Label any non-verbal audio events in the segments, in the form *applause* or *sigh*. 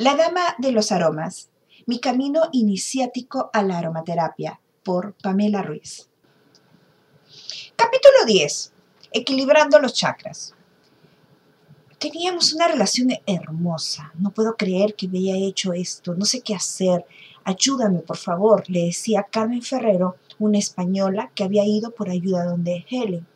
La Dama de los Aromas. Mi camino iniciático a la aromaterapia por Pamela Ruiz. Capítulo 10. Equilibrando los chakras. Teníamos una relación hermosa. No puedo creer que me haya hecho esto. No sé qué hacer. Ayúdame, por favor, le decía Carmen Ferrero, una española que había ido por ayuda donde Helen.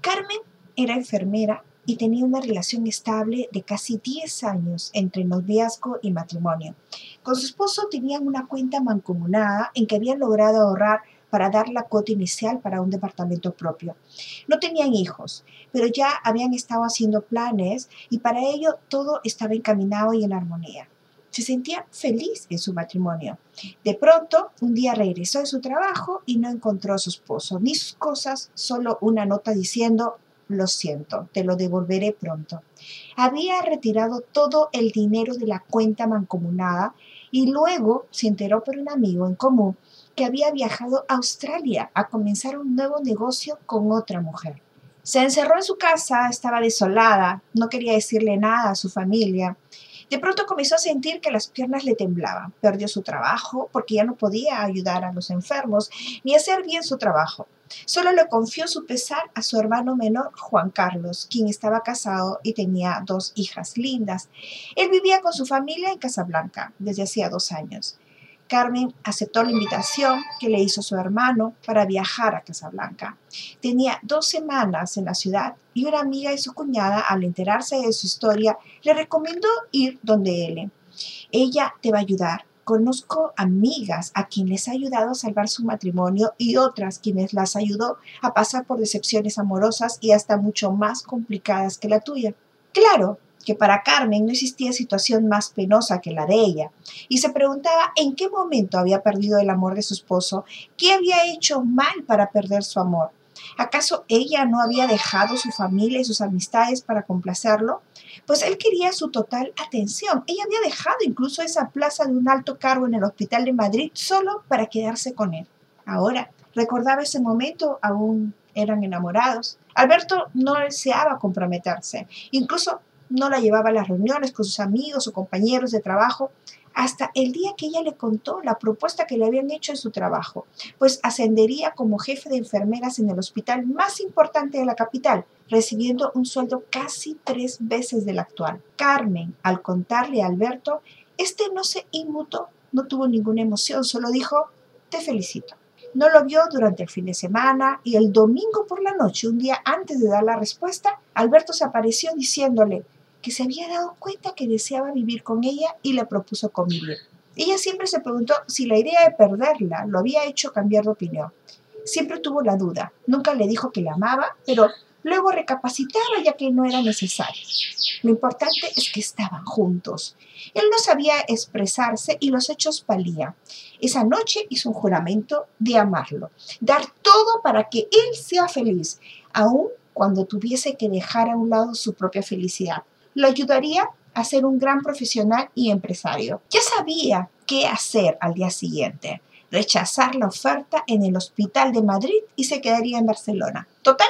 Carmen era enfermera y tenía una relación estable de casi 10 años entre noviazgo y matrimonio. Con su esposo tenían una cuenta mancomunada en que habían logrado ahorrar para dar la cuota inicial para un departamento propio. No tenían hijos, pero ya habían estado haciendo planes y para ello todo estaba encaminado y en armonía. Se sentía feliz en su matrimonio. De pronto, un día regresó de su trabajo y no encontró a su esposo ni sus cosas, solo una nota diciendo lo siento, te lo devolveré pronto. Había retirado todo el dinero de la cuenta mancomunada y luego se enteró por un amigo en común que había viajado a Australia a comenzar un nuevo negocio con otra mujer. Se encerró en su casa, estaba desolada, no quería decirle nada a su familia de pronto comenzó a sentir que las piernas le temblaban. Perdió su trabajo porque ya no podía ayudar a los enfermos ni hacer bien su trabajo. Solo le confió su pesar a su hermano menor, Juan Carlos, quien estaba casado y tenía dos hijas lindas. Él vivía con su familia en Casablanca desde hacía dos años. Carmen aceptó la invitación que le hizo su hermano para viajar a Casablanca. Tenía dos semanas en la ciudad y una amiga de su cuñada, al enterarse de su historia, le recomendó ir donde él. Ella te va a ayudar. Conozco amigas a quienes ha ayudado a salvar su matrimonio y otras quienes las ayudó a pasar por decepciones amorosas y hasta mucho más complicadas que la tuya. Claro, que para Carmen no existía situación más penosa que la de ella, y se preguntaba en qué momento había perdido el amor de su esposo, qué había hecho mal para perder su amor. ¿Acaso ella no había dejado su familia y sus amistades para complacerlo? Pues él quería su total atención. Ella había dejado incluso esa plaza de un alto cargo en el hospital de Madrid solo para quedarse con él. Ahora, recordaba ese momento, aún eran enamorados. Alberto no deseaba comprometerse. Incluso no la llevaba a las reuniones con sus amigos o compañeros de trabajo hasta el día que ella le contó la propuesta que le habían hecho en su trabajo, pues ascendería como jefe de enfermeras en el hospital más importante de la capital, recibiendo un sueldo casi tres veces del actual. Carmen, al contarle a Alberto, este no se inmutó, no tuvo ninguna emoción, solo dijo, te felicito. No lo vio durante el fin de semana y el domingo por la noche, un día antes de dar la respuesta, Alberto se apareció diciéndole, que se había dado cuenta que deseaba vivir con ella y le propuso convivir. Ella siempre se preguntó si la idea de perderla lo había hecho cambiar de opinión. Siempre tuvo la duda, nunca le dijo que la amaba, pero luego recapacitaba ya que no era necesario. Lo importante es que estaban juntos. Él no sabía expresarse y los hechos palían. Esa noche hizo un juramento de amarlo, dar todo para que él sea feliz, aun cuando tuviese que dejar a un lado su propia felicidad lo ayudaría a ser un gran profesional y empresario. Ya sabía qué hacer al día siguiente. Rechazar la oferta en el hospital de Madrid y se quedaría en Barcelona. Total,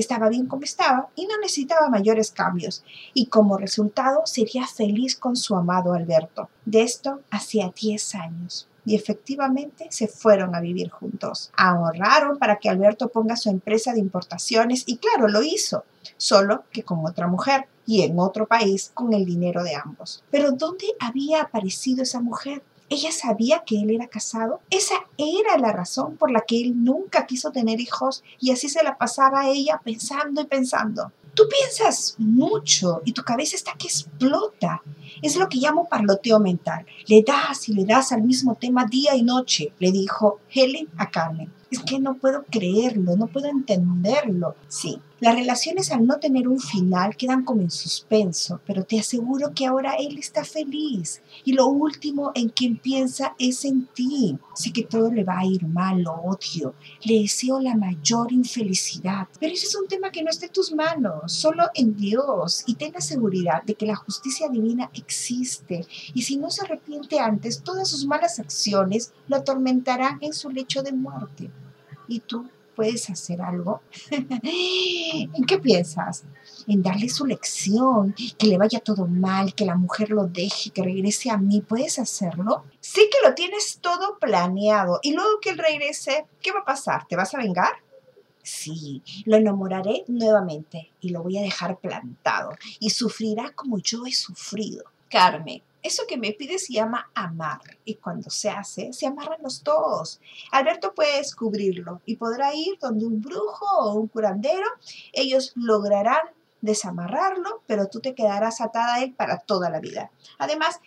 estaba bien como estaba y no necesitaba mayores cambios. Y como resultado sería feliz con su amado Alberto. De esto hacía 10 años y efectivamente se fueron a vivir juntos. Ahorraron para que Alberto ponga su empresa de importaciones y claro, lo hizo, solo que con otra mujer y en otro país con el dinero de ambos. Pero ¿dónde había aparecido esa mujer? ¿Ella sabía que él era casado? Esa era la razón por la que él nunca quiso tener hijos y así se la pasaba a ella pensando y pensando. Tú piensas mucho y tu cabeza está que explota. Es lo que llamo parloteo mental. Le das y le das al mismo tema día y noche, le dijo Helen a Carmen. Es que no puedo creerlo, no puedo entenderlo. Sí, las relaciones al no tener un final quedan como en suspenso, pero te aseguro que ahora él está feliz y lo último en quien piensa es en ti. Sé que todo le va a ir mal, lo odio, le deseo la mayor infelicidad, pero ese es un tema que no está en tus manos, solo en Dios y ten la seguridad de que la justicia divina existe y si no se arrepiente antes, todas sus malas acciones lo atormentarán en su lecho de muerte. ¿Y tú? Puedes hacer algo? *laughs* ¿En qué piensas? en darle su lección, que le vaya todo mal, que la mujer lo deje, que regrese a mí. ¿Puedes hacerlo? Sí que lo tienes todo planeado. Y luego que él regrese, ¿qué va a pasar? ¿Te vas a vengar? Sí, lo enamoraré nuevamente y lo voy a dejar plantado y sufrirá como yo he sufrido. Carmen, eso que me pide se llama amar y cuando se hace, se amarran los dos. Alberto puede descubrirlo y podrá ir donde un brujo o un curandero. Ellos lograrán desamarrarlo, pero tú te quedarás atada a él para toda la vida. Además,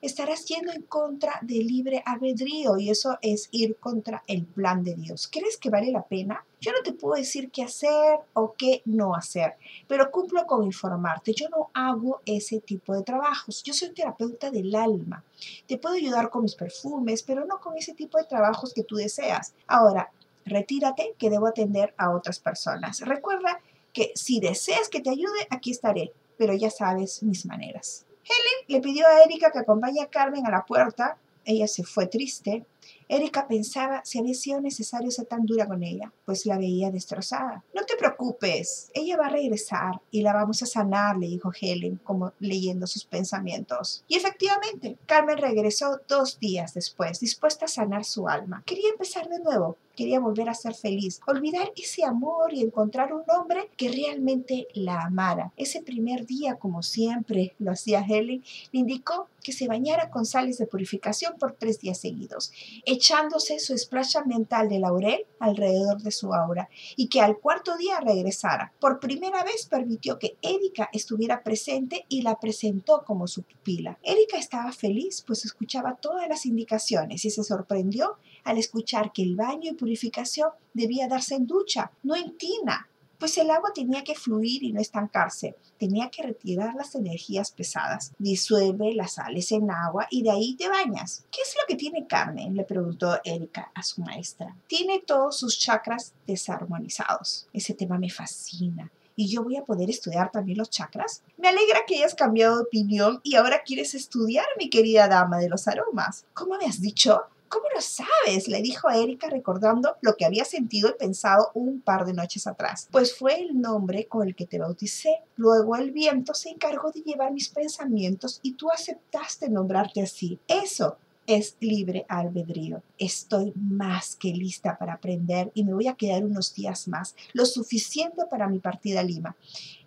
estarás yendo en contra del libre albedrío y eso es ir contra el plan de Dios. ¿Crees que vale la pena? Yo no te puedo decir qué hacer o qué no hacer, pero cumplo con informarte. Yo no hago ese tipo de trabajos. Yo soy terapeuta del alma. Te puedo ayudar con mis perfumes, pero no con ese tipo de trabajos que tú deseas. Ahora, retírate que debo atender a otras personas. Recuerda que si deseas que te ayude, aquí estaré, pero ya sabes mis maneras. Helen le pidió a Erika que acompañe a Carmen a la puerta. Ella se fue triste. Erika pensaba si había sido necesario ser tan dura con ella, pues la veía destrozada. No te preocupes, ella va a regresar y la vamos a sanar, le dijo Helen, como leyendo sus pensamientos. Y efectivamente, Carmen regresó dos días después, dispuesta a sanar su alma. Quería empezar de nuevo, quería volver a ser feliz, olvidar ese amor y encontrar un hombre que realmente la amara. Ese primer día, como siempre lo hacía Helen, le indicó que se bañara con sales de purificación por tres días seguidos, echándose su splash mental de laurel alrededor de su aura y que al cuarto día regresara. Por primera vez permitió que Erika estuviera presente y la presentó como su pupila. Erika estaba feliz pues escuchaba todas las indicaciones y se sorprendió al escuchar que el baño y purificación debía darse en ducha, no en tina pues el agua tenía que fluir y no estancarse, tenía que retirar las energías pesadas. Disuelve las sales en agua y de ahí te bañas. ¿Qué es lo que tiene Carmen? le preguntó Erika a su maestra. Tiene todos sus chakras desarmonizados. Ese tema me fascina. ¿Y yo voy a poder estudiar también los chakras? Me alegra que hayas cambiado de opinión y ahora quieres estudiar, mi querida dama de los aromas. ¿Cómo me has dicho? ¿Cómo lo sabes? le dijo a Erika recordando lo que había sentido y pensado un par de noches atrás. Pues fue el nombre con el que te bauticé. Luego el viento se encargó de llevar mis pensamientos y tú aceptaste nombrarte así. Eso es libre albedrío. Estoy más que lista para aprender y me voy a quedar unos días más, lo suficiente para mi partida a Lima.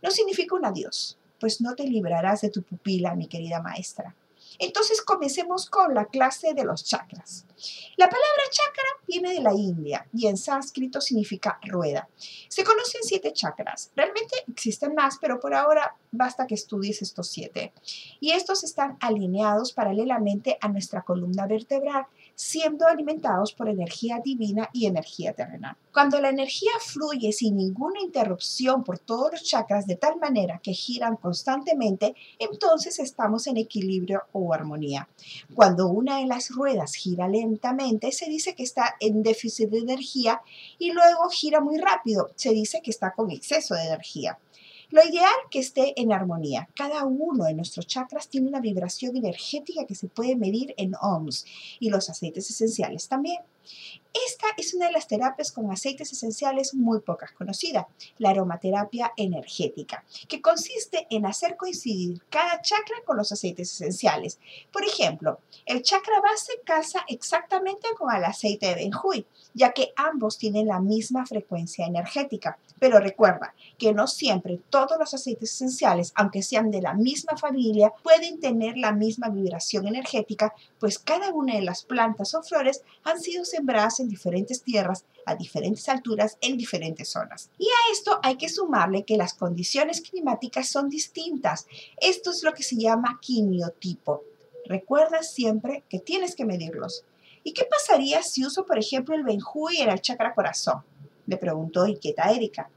No significa un adiós, pues no te librarás de tu pupila, mi querida maestra. Entonces comencemos con la clase de los chakras. La palabra chakra viene de la India y en sánscrito significa rueda. Se conocen siete chakras. Realmente existen más, pero por ahora basta que estudies estos siete. Y estos están alineados paralelamente a nuestra columna vertebral siendo alimentados por energía divina y energía terrenal. Cuando la energía fluye sin ninguna interrupción por todos los chakras de tal manera que giran constantemente, entonces estamos en equilibrio o armonía. Cuando una de las ruedas gira lentamente, se dice que está en déficit de energía y luego gira muy rápido, se dice que está con exceso de energía. Lo ideal que esté en armonía. Cada uno de nuestros chakras tiene una vibración energética que se puede medir en ohms y los aceites esenciales también. Esta es una de las terapias con aceites esenciales muy pocas conocidas, la aromaterapia energética, que consiste en hacer coincidir cada chakra con los aceites esenciales. Por ejemplo, el chakra base calza exactamente con el aceite de benjuy, ya que ambos tienen la misma frecuencia energética. Pero recuerda que no siempre todos los aceites esenciales, aunque sean de la misma familia, pueden tener la misma vibración energética, pues cada una de las plantas o flores han sido sembradas en diferentes tierras, a diferentes alturas, en diferentes zonas. Y a esto hay que sumarle que las condiciones climáticas son distintas. Esto es lo que se llama quimiotipo. Recuerda siempre que tienes que medirlos. ¿Y qué pasaría si uso, por ejemplo, el benjuy en el chakra corazón? Le preguntó Iqueta Erika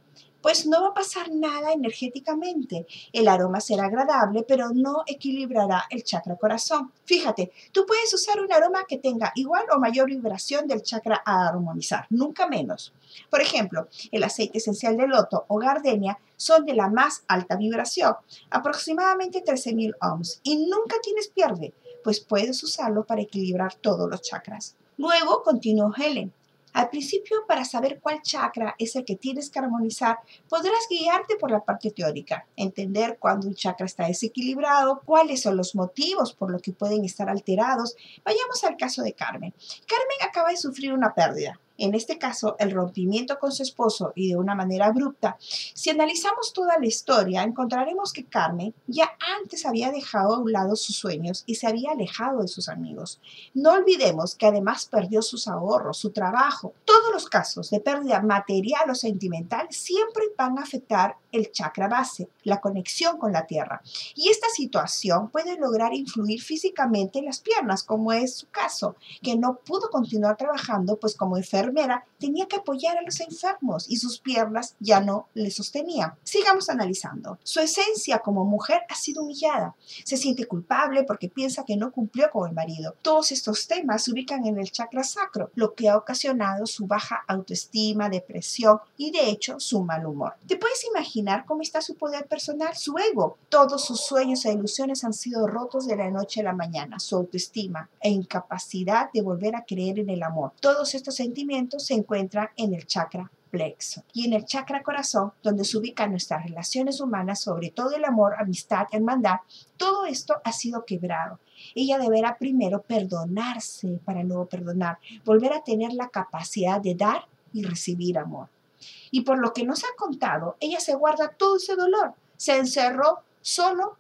pues no va a pasar nada energéticamente. El aroma será agradable, pero no equilibrará el chakra corazón. Fíjate, tú puedes usar un aroma que tenga igual o mayor vibración del chakra a armonizar, nunca menos. Por ejemplo, el aceite esencial de loto o gardenia son de la más alta vibración, aproximadamente 13.000 ohms, y nunca tienes pierde, pues puedes usarlo para equilibrar todos los chakras. Luego continuó Helen. Al principio, para saber cuál chakra es el que tienes que armonizar, podrás guiarte por la parte teórica, entender cuándo un chakra está desequilibrado, cuáles son los motivos por los que pueden estar alterados. Vayamos al caso de Carmen. Carmen acaba de sufrir una pérdida en este caso el rompimiento con su esposo y de una manera abrupta, si analizamos toda la historia, encontraremos que Carmen ya antes había dejado a un lado sus sueños y se había alejado de sus amigos. No olvidemos que además perdió sus ahorros, su trabajo. Todos los casos de pérdida material o sentimental siempre van a afectar el chakra base, la conexión con la tierra. Y esta situación puede lograr influir físicamente en las piernas, como es su caso, que no pudo continuar trabajando, pues como enfermera tenía que apoyar a los enfermos y sus piernas ya no le sostenían. Sigamos analizando. Su esencia como mujer ha sido humillada. Se siente culpable porque piensa que no cumplió con el marido. Todos estos temas se ubican en el chakra sacro, lo que ha ocasionado su baja autoestima, depresión y de hecho su mal humor. ¿Te puedes imaginar cómo está su poder personal, su ego. Todos sus sueños e ilusiones han sido rotos de la noche a la mañana, su autoestima e incapacidad de volver a creer en el amor. Todos estos sentimientos se encuentran en el chakra plexo y en el chakra corazón, donde se ubican nuestras relaciones humanas, sobre todo el amor, amistad, hermandad, todo esto ha sido quebrado. Ella deberá primero perdonarse para luego perdonar, volver a tener la capacidad de dar y recibir amor. Y por lo que nos ha contado, ella se guarda todo ese dolor. Se encerró solo.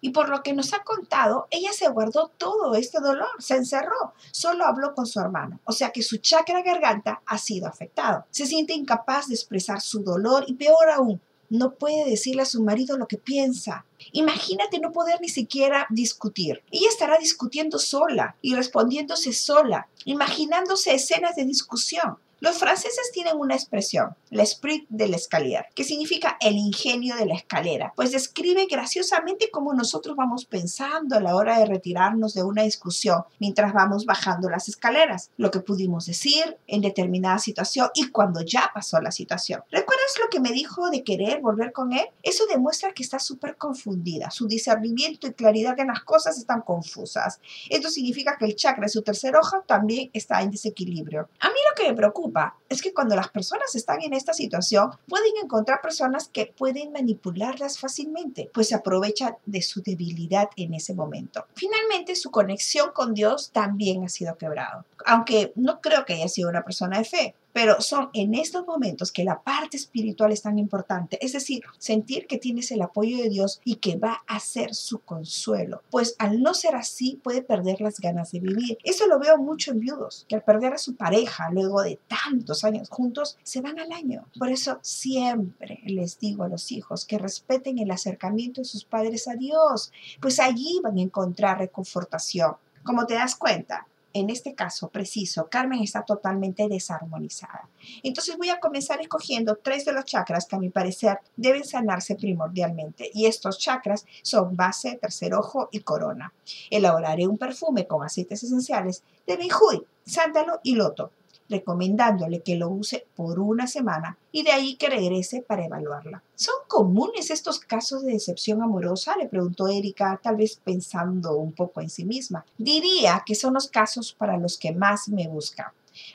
Y por lo que nos ha contado, ella se guardó todo este dolor, se encerró, solo habló con su hermano. O sea que su chakra garganta ha sido afectado. Se siente incapaz de expresar su dolor y peor aún, no puede decirle a su marido lo que piensa. Imagínate no poder ni siquiera discutir. Ella estará discutiendo sola y respondiéndose sola, imaginándose escenas de discusión. Los franceses tienen una expresión, l'esprit de l'escalier, que significa el ingenio de la escalera, pues describe graciosamente cómo nosotros vamos pensando a la hora de retirarnos de una discusión mientras vamos bajando las escaleras, lo que pudimos decir en determinada situación y cuando ya pasó la situación. ¿Recuerdas lo que me dijo de querer volver con él? Eso demuestra que está súper confundida, su discernimiento y claridad en las cosas están confusas. Esto significa que el chakra de su tercer ojo también está en desequilibrio. A mí lo que me preocupa es que cuando las personas están en esta situación, pueden encontrar personas que pueden manipularlas fácilmente, pues se aprovechan de su debilidad en ese momento. Finalmente, su conexión con Dios también ha sido quebrado, aunque no creo que haya sido una persona de fe. Pero son en estos momentos que la parte espiritual es tan importante, es decir, sentir que tienes el apoyo de Dios y que va a ser su consuelo, pues al no ser así puede perder las ganas de vivir. Eso lo veo mucho en viudos, que al perder a su pareja luego de tantos años juntos, se van al año. Por eso siempre les digo a los hijos que respeten el acercamiento de sus padres a Dios, pues allí van a encontrar reconfortación. Como te das cuenta, en este caso preciso, Carmen está totalmente desarmonizada. Entonces voy a comenzar escogiendo tres de los chakras que a mi parecer deben sanarse primordialmente. Y estos chakras son base, tercer ojo y corona. Elaboraré un perfume con aceites esenciales de Benjuy, sándalo y loto recomendándole que lo use por una semana y de ahí que regrese para evaluarla. ¿Son comunes estos casos de decepción amorosa? Le preguntó Erika, tal vez pensando un poco en sí misma. Diría que son los casos para los que más me buscan.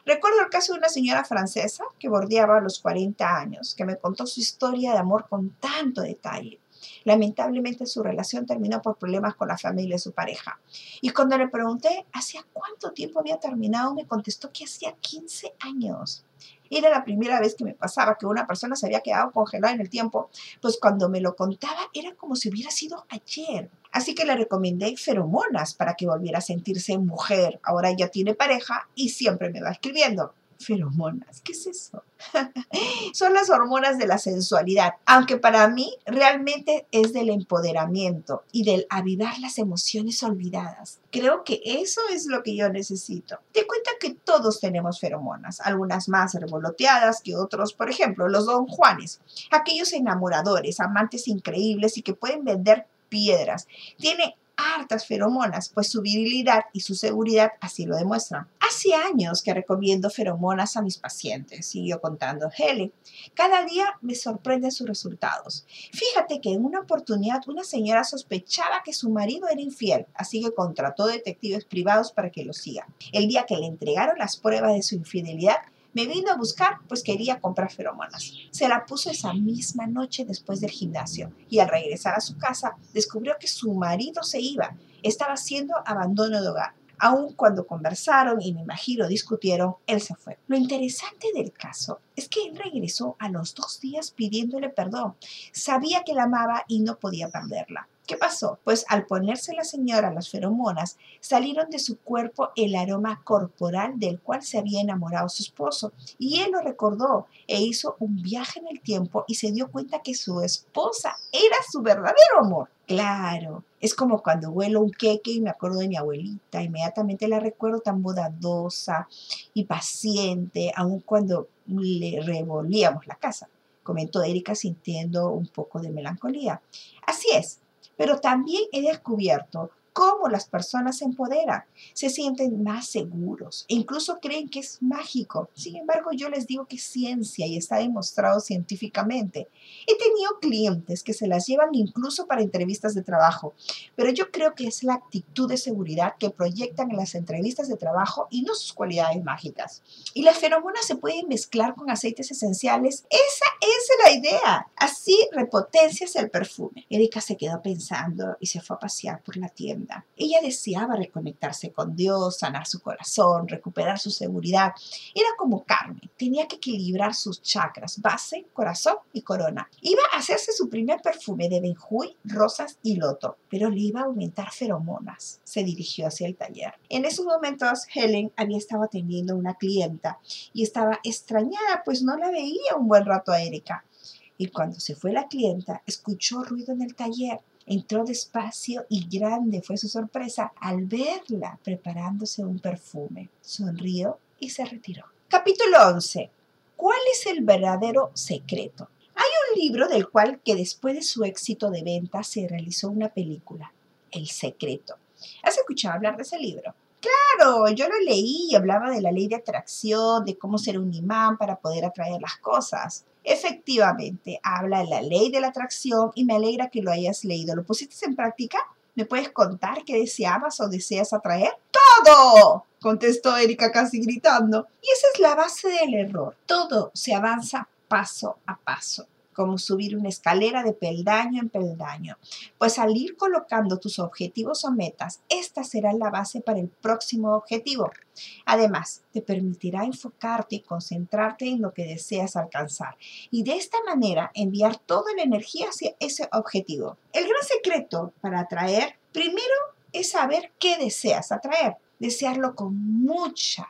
Recuerdo el caso de una señora francesa que bordeaba los 40 años, que me contó su historia de amor con tanto detalle. Lamentablemente su relación terminó por problemas con la familia de su pareja. Y cuando le pregunté hacía cuánto tiempo había terminado, me contestó que hacía 15 años. Era la primera vez que me pasaba que una persona se había quedado congelada en el tiempo, pues cuando me lo contaba era como si hubiera sido ayer. Así que le recomendé feromonas para que volviera a sentirse mujer. Ahora ella tiene pareja y siempre me va escribiendo feromonas. ¿Qué es eso? *laughs* Son las hormonas de la sensualidad, aunque para mí realmente es del empoderamiento y del avivar las emociones olvidadas. Creo que eso es lo que yo necesito. Te cuenta que todos tenemos feromonas, algunas más revoloteadas que otros, por ejemplo, los don Juanes, aquellos enamoradores, amantes increíbles y que pueden vender piedras. Tiene hartas feromonas, pues su virilidad y su seguridad así lo demuestran Hace años que recomiendo feromonas a mis pacientes, siguió contando Helen. Cada día me sorprenden sus resultados. Fíjate que en una oportunidad una señora sospechaba que su marido era infiel, así que contrató detectives privados para que lo sigan. El día que le entregaron las pruebas de su infidelidad, me vino a buscar, pues quería comprar feromonas. Se la puso esa misma noche después del gimnasio y al regresar a su casa descubrió que su marido se iba. Estaba haciendo abandono de hogar. Aun cuando conversaron y me imagino discutieron, él se fue. Lo interesante del caso es que él regresó a los dos días pidiéndole perdón. Sabía que la amaba y no podía perderla. ¿Qué pasó? Pues al ponerse la señora las feromonas, salieron de su cuerpo el aroma corporal del cual se había enamorado su esposo. Y él lo recordó e hizo un viaje en el tiempo y se dio cuenta que su esposa era su verdadero amor. Claro, es como cuando huelo un queque y me acuerdo de mi abuelita, inmediatamente la recuerdo tan bondadosa y paciente, aun cuando le revolvíamos la casa, comentó Erika sintiendo un poco de melancolía. Así es, pero también he descubierto cómo las personas se empoderan, se sienten más seguros e incluso creen que es mágico. Sin embargo, yo les digo que es ciencia y está demostrado científicamente. He tenido clientes que se las llevan incluso para entrevistas de trabajo, pero yo creo que es la actitud de seguridad que proyectan en las entrevistas de trabajo y no sus cualidades mágicas. Y las feromonas se pueden mezclar con aceites esenciales. Esa es la idea. Así repotencias el perfume. Erika se quedó pensando y se fue a pasear por la tienda ella deseaba reconectarse con Dios, sanar su corazón, recuperar su seguridad. Era como Carmen, tenía que equilibrar sus chakras, base, corazón y corona. Iba a hacerse su primer perfume de benjuy, rosas y loto, pero le iba a aumentar feromonas. Se dirigió hacia el taller. En esos momentos, Helen había estado atendiendo a una clienta y estaba extrañada, pues no la veía un buen rato a Erika. Y cuando se fue la clienta, escuchó ruido en el taller Entró despacio y grande fue su sorpresa al verla preparándose un perfume. Sonrió y se retiró. Capítulo 11. ¿Cuál es el verdadero secreto? Hay un libro del cual que después de su éxito de venta se realizó una película, El Secreto. ¿Has escuchado hablar de ese libro? Claro, yo lo leí y hablaba de la ley de atracción, de cómo ser un imán para poder atraer las cosas. Efectivamente, habla de la ley de la atracción y me alegra que lo hayas leído. ¿Lo pusiste en práctica? ¿Me puedes contar qué deseabas o deseas atraer? ¡Todo! contestó Erika casi gritando. Y esa es la base del error. Todo se avanza paso a paso como subir una escalera de peldaño en peldaño. Pues al ir colocando tus objetivos o metas, esta será la base para el próximo objetivo. Además, te permitirá enfocarte y concentrarte en lo que deseas alcanzar y de esta manera enviar toda la energía hacia ese objetivo. El gran secreto para atraer, primero, es saber qué deseas atraer. Desearlo con mucha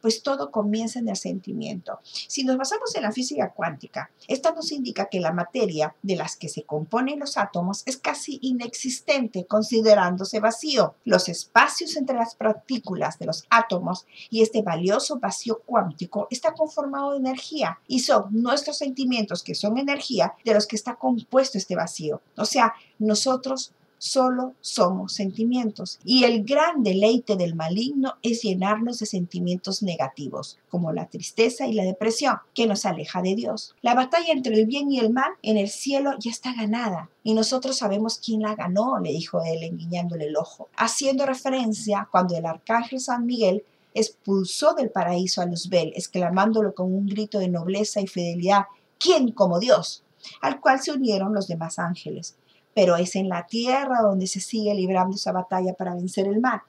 pues todo comienza en el sentimiento. Si nos basamos en la física cuántica, esta nos indica que la materia de las que se componen los átomos es casi inexistente considerándose vacío. Los espacios entre las partículas de los átomos y este valioso vacío cuántico está conformado de energía y son nuestros sentimientos que son energía de los que está compuesto este vacío. O sea, nosotros solo somos sentimientos. Y el gran deleite del maligno es llenarnos de sentimientos negativos, como la tristeza y la depresión, que nos aleja de Dios. La batalla entre el bien y el mal en el cielo ya está ganada. Y nosotros sabemos quién la ganó, le dijo él, enguiñándole el ojo, haciendo referencia cuando el arcángel San Miguel expulsó del paraíso a Luzbel, exclamándolo con un grito de nobleza y fidelidad, ¿quién como Dios? al cual se unieron los demás ángeles pero es en la tierra donde se sigue librando esa batalla para vencer el mal.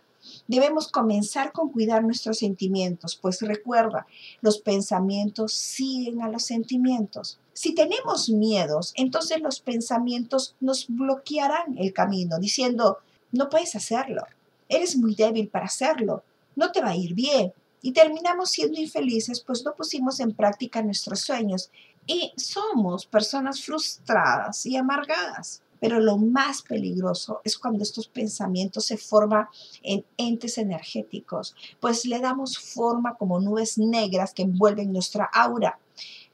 Debemos comenzar con cuidar nuestros sentimientos, pues recuerda, los pensamientos siguen a los sentimientos. Si tenemos miedos, entonces los pensamientos nos bloquearán el camino, diciendo, no puedes hacerlo, eres muy débil para hacerlo, no te va a ir bien. Y terminamos siendo infelices, pues no pusimos en práctica nuestros sueños y somos personas frustradas y amargadas. Pero lo más peligroso es cuando estos pensamientos se forman en entes energéticos, pues le damos forma como nubes negras que envuelven nuestra aura.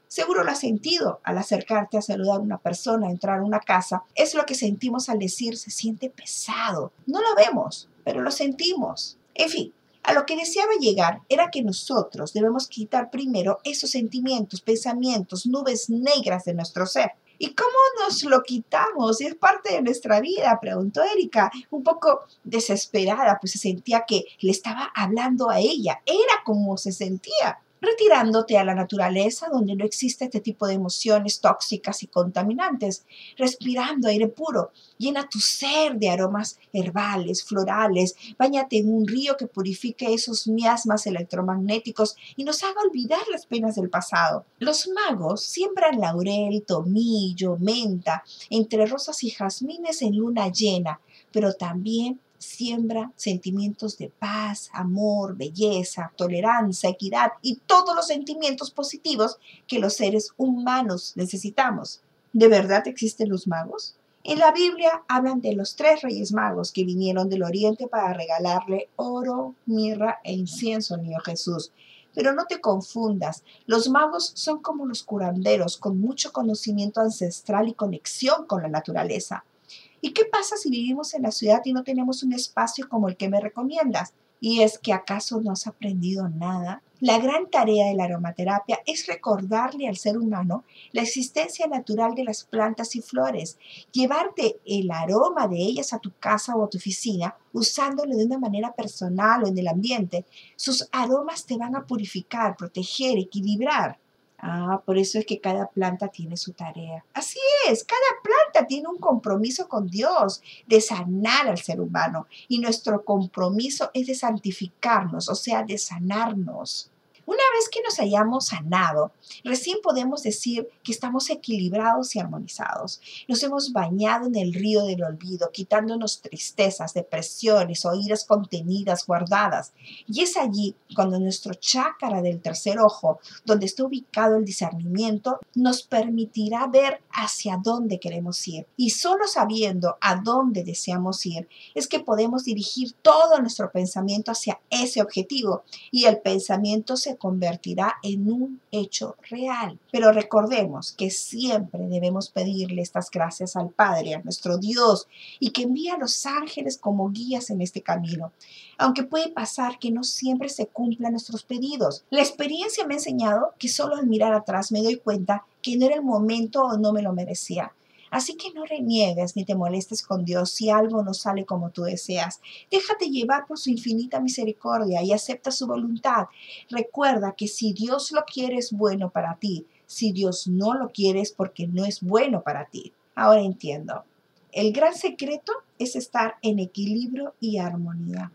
Seguro lo has sentido al acercarte a saludar a una persona, entrar a una casa. Es lo que sentimos al decir se siente pesado. No lo vemos, pero lo sentimos. En fin, A lo que deseaba llegar era que nosotros debemos quitar primero esos sentimientos, pensamientos, nubes negras de nuestro ser. ¿Y cómo nos lo quitamos? Es parte de nuestra vida, preguntó Erika, un poco desesperada, pues se sentía que le estaba hablando a ella. Era como se sentía retirándote a la naturaleza donde no existe este tipo de emociones tóxicas y contaminantes, respirando aire puro. Llena tu ser de aromas herbales, florales, bañate en un río que purifique esos miasmas electromagnéticos y nos haga olvidar las penas del pasado. Los magos siembran laurel, tomillo, menta, entre rosas y jazmines en luna llena, pero también siembra sentimientos de paz, amor, belleza, tolerancia, equidad y todos los sentimientos positivos que los seres humanos necesitamos. ¿De verdad existen los magos? En la Biblia hablan de los tres reyes magos que vinieron del oriente para regalarle oro, mirra e incienso al niño Jesús. Pero no te confundas, los magos son como los curanderos con mucho conocimiento ancestral y conexión con la naturaleza. ¿Y qué pasa si vivimos en la ciudad y no tenemos un espacio como el que me recomiendas? ¿Y es que acaso no has aprendido nada? La gran tarea de la aromaterapia es recordarle al ser humano la existencia natural de las plantas y flores, llevarte el aroma de ellas a tu casa o a tu oficina usándolo de una manera personal o en el ambiente. Sus aromas te van a purificar, proteger, equilibrar. Ah, por eso es que cada planta tiene su tarea. Así es, cada planta tiene un compromiso con Dios de sanar al ser humano y nuestro compromiso es de santificarnos, o sea, de sanarnos. Una vez que nos hayamos sanado, recién podemos decir que estamos equilibrados y armonizados. Nos hemos bañado en el río del olvido, quitándonos tristezas, depresiones o iras contenidas, guardadas. Y es allí cuando nuestro chácara del tercer ojo, donde está ubicado el discernimiento, nos permitirá ver hacia dónde queremos ir. Y solo sabiendo a dónde deseamos ir, es que podemos dirigir todo nuestro pensamiento hacia ese objetivo. Y el pensamiento se convertirá en un hecho real. Pero recordemos que siempre debemos pedirle estas gracias al Padre, a nuestro Dios, y que envía a los ángeles como guías en este camino. Aunque puede pasar que no siempre se cumplan nuestros pedidos. La experiencia me ha enseñado que solo al mirar atrás me doy cuenta que no era el momento o no me lo merecía. Así que no reniegues ni te molestes con Dios si algo no sale como tú deseas. Déjate llevar por su infinita misericordia y acepta su voluntad. Recuerda que si Dios lo quiere es bueno para ti. Si Dios no lo quiere es porque no es bueno para ti. Ahora entiendo. El gran secreto es estar en equilibrio y armonía,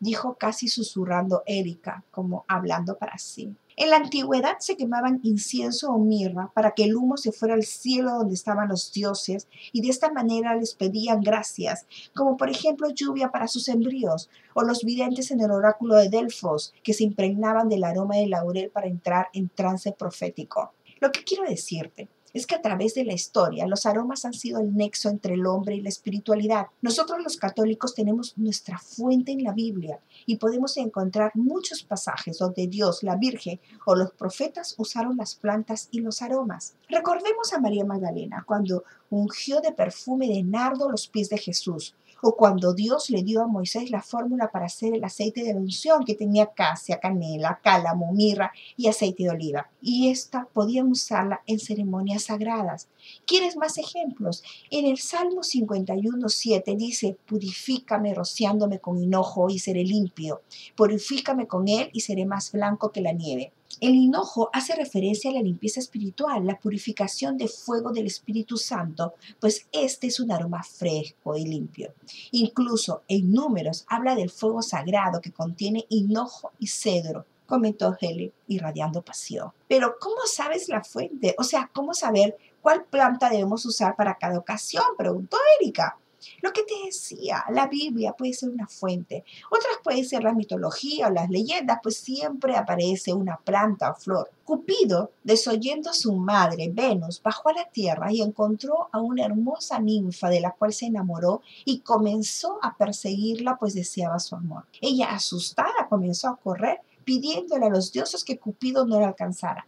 dijo casi susurrando Erika, como hablando para sí. En la antigüedad se quemaban incienso o mirra para que el humo se fuera al cielo donde estaban los dioses y de esta manera les pedían gracias, como por ejemplo lluvia para sus embrios, o los videntes en el oráculo de Delfos que se impregnaban del aroma del laurel para entrar en trance profético. Lo que quiero decirte es que a través de la historia los aromas han sido el nexo entre el hombre y la espiritualidad. Nosotros los católicos tenemos nuestra fuente en la Biblia y podemos encontrar muchos pasajes donde Dios, la Virgen o los profetas usaron las plantas y los aromas. Recordemos a María Magdalena cuando ungió de perfume de nardo los pies de Jesús o cuando Dios le dio a Moisés la fórmula para hacer el aceite de unción que tenía casia, canela, cálamo, mirra y aceite de oliva. Y esta podían usarla en ceremonias sagradas. ¿Quieres más ejemplos? En el Salmo 51, 7 dice, purifícame rociándome con hinojo y seré limpio. Purifícame con él y seré más blanco que la nieve. El hinojo hace referencia a la limpieza espiritual, la purificación de fuego del Espíritu Santo, pues este es un aroma fresco y limpio. Incluso en números habla del fuego sagrado que contiene hinojo y cedro, comentó Heli, irradiando pasión. Pero ¿cómo sabes la fuente? O sea, ¿cómo saber cuál planta debemos usar para cada ocasión? preguntó Erika. Lo que te decía, la Biblia puede ser una fuente, otras puede ser la mitología o las leyendas, pues siempre aparece una planta o flor. Cupido, desoyendo a su madre, Venus, bajó a la tierra y encontró a una hermosa ninfa de la cual se enamoró y comenzó a perseguirla pues deseaba su amor. Ella, asustada, comenzó a correr pidiéndole a los dioses que Cupido no la alcanzara.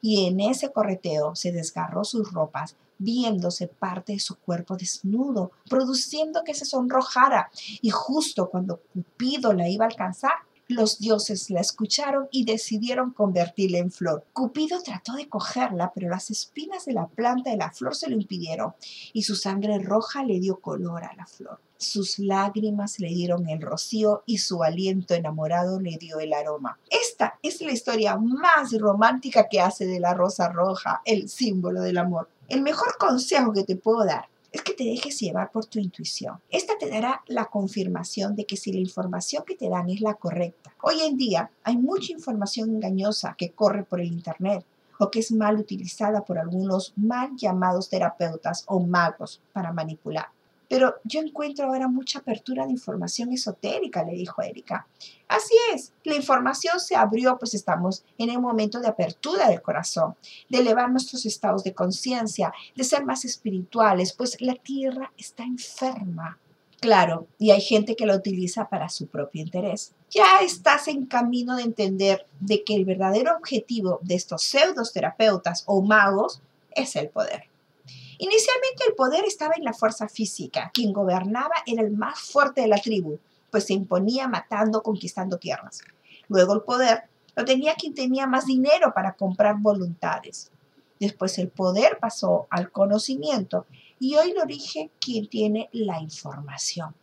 Y en ese correteo se desgarró sus ropas, viéndose parte de su cuerpo desnudo, produciendo que se sonrojara. Y justo cuando Cupido la iba a alcanzar, Los dioses la escucharon y decidieron convertirla en flor. Cupido trató de cogerla, pero las espinas de la planta de la flor se lo impidieron y su sangre roja le dio color a la flor. Sus lágrimas le dieron el rocío y su aliento enamorado le dio el aroma. Esta es la historia más romántica que hace de la rosa roja, el símbolo del amor. El mejor consejo que te puedo dar es que te dejes llevar por tu intuición. Esta te dará la confirmación de que si la información que te dan es la correcta. Hoy en día hay mucha información engañosa que corre por el Internet o que es mal utilizada por algunos mal llamados terapeutas o magos para manipular. Pero yo encuentro ahora mucha apertura de información esotérica, le dijo Erika. Así es, la información se abrió, pues estamos en el momento de apertura del corazón, de elevar nuestros estados de conciencia, de ser más espirituales, pues la tierra está enferma. Claro, y hay gente que la utiliza para su propio interés. Ya estás en camino de entender de que el verdadero objetivo de estos pseudos terapeutas o magos es el poder. Inicialmente el poder estaba en la fuerza física. Quien gobernaba era el más fuerte de la tribu, pues se imponía matando, conquistando tierras. Luego el poder lo tenía quien tenía más dinero para comprar voluntades. Después el poder pasó al conocimiento y hoy lo rige quien tiene la información.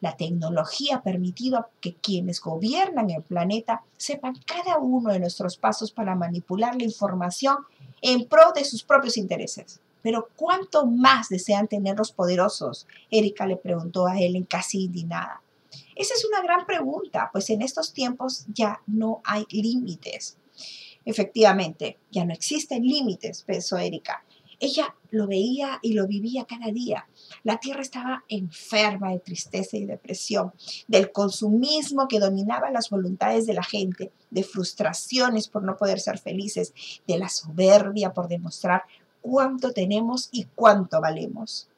La tecnología ha permitido que quienes gobiernan el planeta sepan cada uno de nuestros pasos para manipular la información en pro de sus propios intereses. Pero ¿cuánto más desean tener los poderosos? Erika le preguntó a Ellen casi indignada. Esa es una gran pregunta, pues en estos tiempos ya no hay límites. Efectivamente, ya no existen límites, pensó Erika. Ella lo veía y lo vivía cada día. La tierra estaba enferma de tristeza y depresión, del consumismo que dominaba las voluntades de la gente, de frustraciones por no poder ser felices, de la soberbia por demostrar cuánto tenemos y cuánto valemos.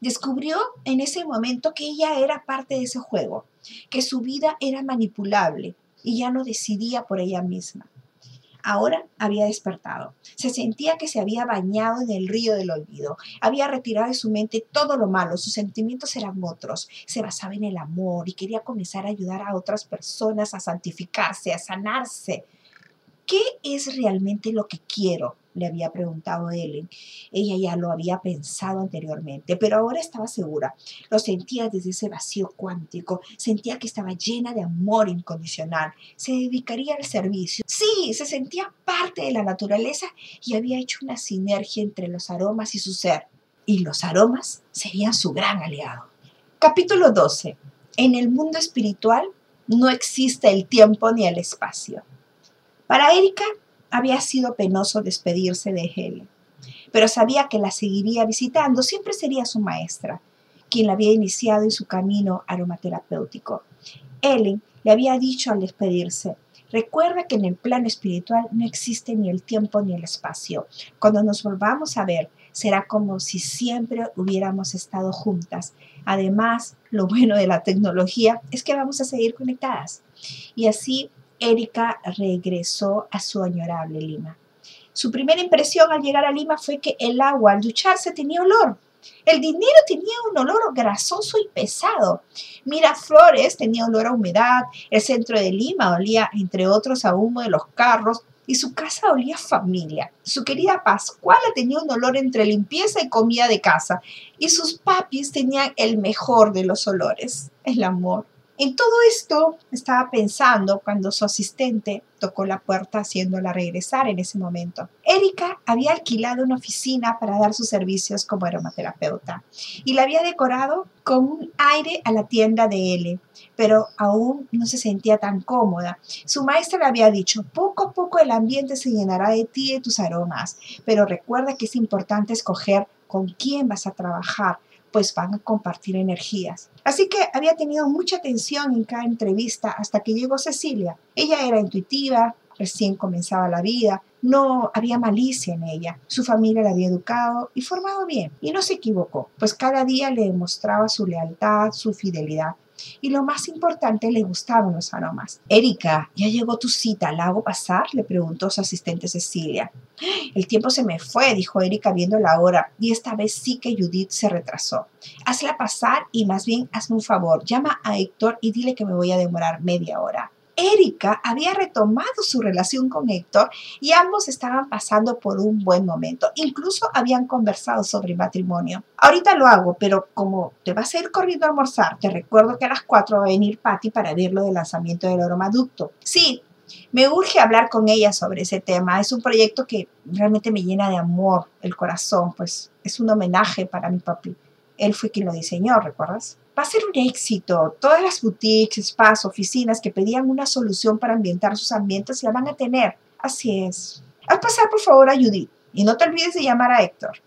Descubrió en ese momento que ella era parte de ese juego, que su vida era manipulable y ya no decidía por ella misma. Ahora había despertado. Se sentía que se había bañado en el río del olvido. Había retirado de su mente todo lo malo. Sus sentimientos eran otros. Se basaba en el amor y quería comenzar a ayudar a otras personas a santificarse, a sanarse. ¿Qué es realmente lo que quiero? Le había preguntado Ellen. Ella ya lo había pensado anteriormente, pero ahora estaba segura. Lo sentía desde ese vacío cuántico. Sentía que estaba llena de amor incondicional. Se dedicaría al servicio. Sí, se sentía parte de la naturaleza y había hecho una sinergia entre los aromas y su ser. Y los aromas serían su gran aliado. Capítulo 12. En el mundo espiritual no existe el tiempo ni el espacio. Para Erika había sido penoso despedirse de Helen, pero sabía que la seguiría visitando, siempre sería su maestra, quien la había iniciado en su camino aromaterapéutico. Ellen le había dicho al despedirse, recuerda que en el plano espiritual no existe ni el tiempo ni el espacio. Cuando nos volvamos a ver, será como si siempre hubiéramos estado juntas. Además, lo bueno de la tecnología es que vamos a seguir conectadas. Y así Erika regresó a su añorable Lima. Su primera impresión al llegar a Lima fue que el agua al ducharse tenía olor. El dinero tenía un olor grasoso y pesado. Miraflores tenía olor a humedad. El centro de Lima olía, entre otros, a humo de los carros. Y su casa olía a familia. Su querida Pascuala tenía un olor entre limpieza y comida de casa. Y sus papis tenían el mejor de los olores, el amor. En todo esto estaba pensando cuando su asistente tocó la puerta haciéndola regresar en ese momento. Erika había alquilado una oficina para dar sus servicios como aromaterapeuta y la había decorado con un aire a la tienda de L, pero aún no se sentía tan cómoda. Su maestra le había dicho, poco a poco el ambiente se llenará de ti y de tus aromas, pero recuerda que es importante escoger con quién vas a trabajar pues van a compartir energías. Así que había tenido mucha atención en cada entrevista hasta que llegó Cecilia. Ella era intuitiva, recién comenzaba la vida, no había malicia en ella. Su familia la había educado y formado bien. Y no se equivocó, pues cada día le demostraba su lealtad, su fidelidad y lo más importante, le gustaban los aromas. Erika, ¿ya llegó tu cita? ¿La hago pasar? le preguntó su asistente Cecilia. El tiempo se me fue, dijo Erika viendo la hora, y esta vez sí que Judith se retrasó. Hazla pasar y más bien hazme un favor, llama a Héctor y dile que me voy a demorar media hora. Erika había retomado su relación con Héctor y ambos estaban pasando por un buen momento. Incluso habían conversado sobre matrimonio. Ahorita lo hago, pero como te vas a ir corriendo a almorzar, te recuerdo que a las 4 va a venir Patty para ver lo del lanzamiento del oromaducto. Sí, me urge hablar con ella sobre ese tema. Es un proyecto que realmente me llena de amor el corazón, pues es un homenaje para mi papi. Él fue quien lo diseñó, ¿recuerdas? Va a ser un éxito. Todas las boutiques, spas, oficinas que pedían una solución para ambientar sus ambientes la van a tener. Así es. Haz pasar por favor a Judith y no te olvides de llamar a Héctor.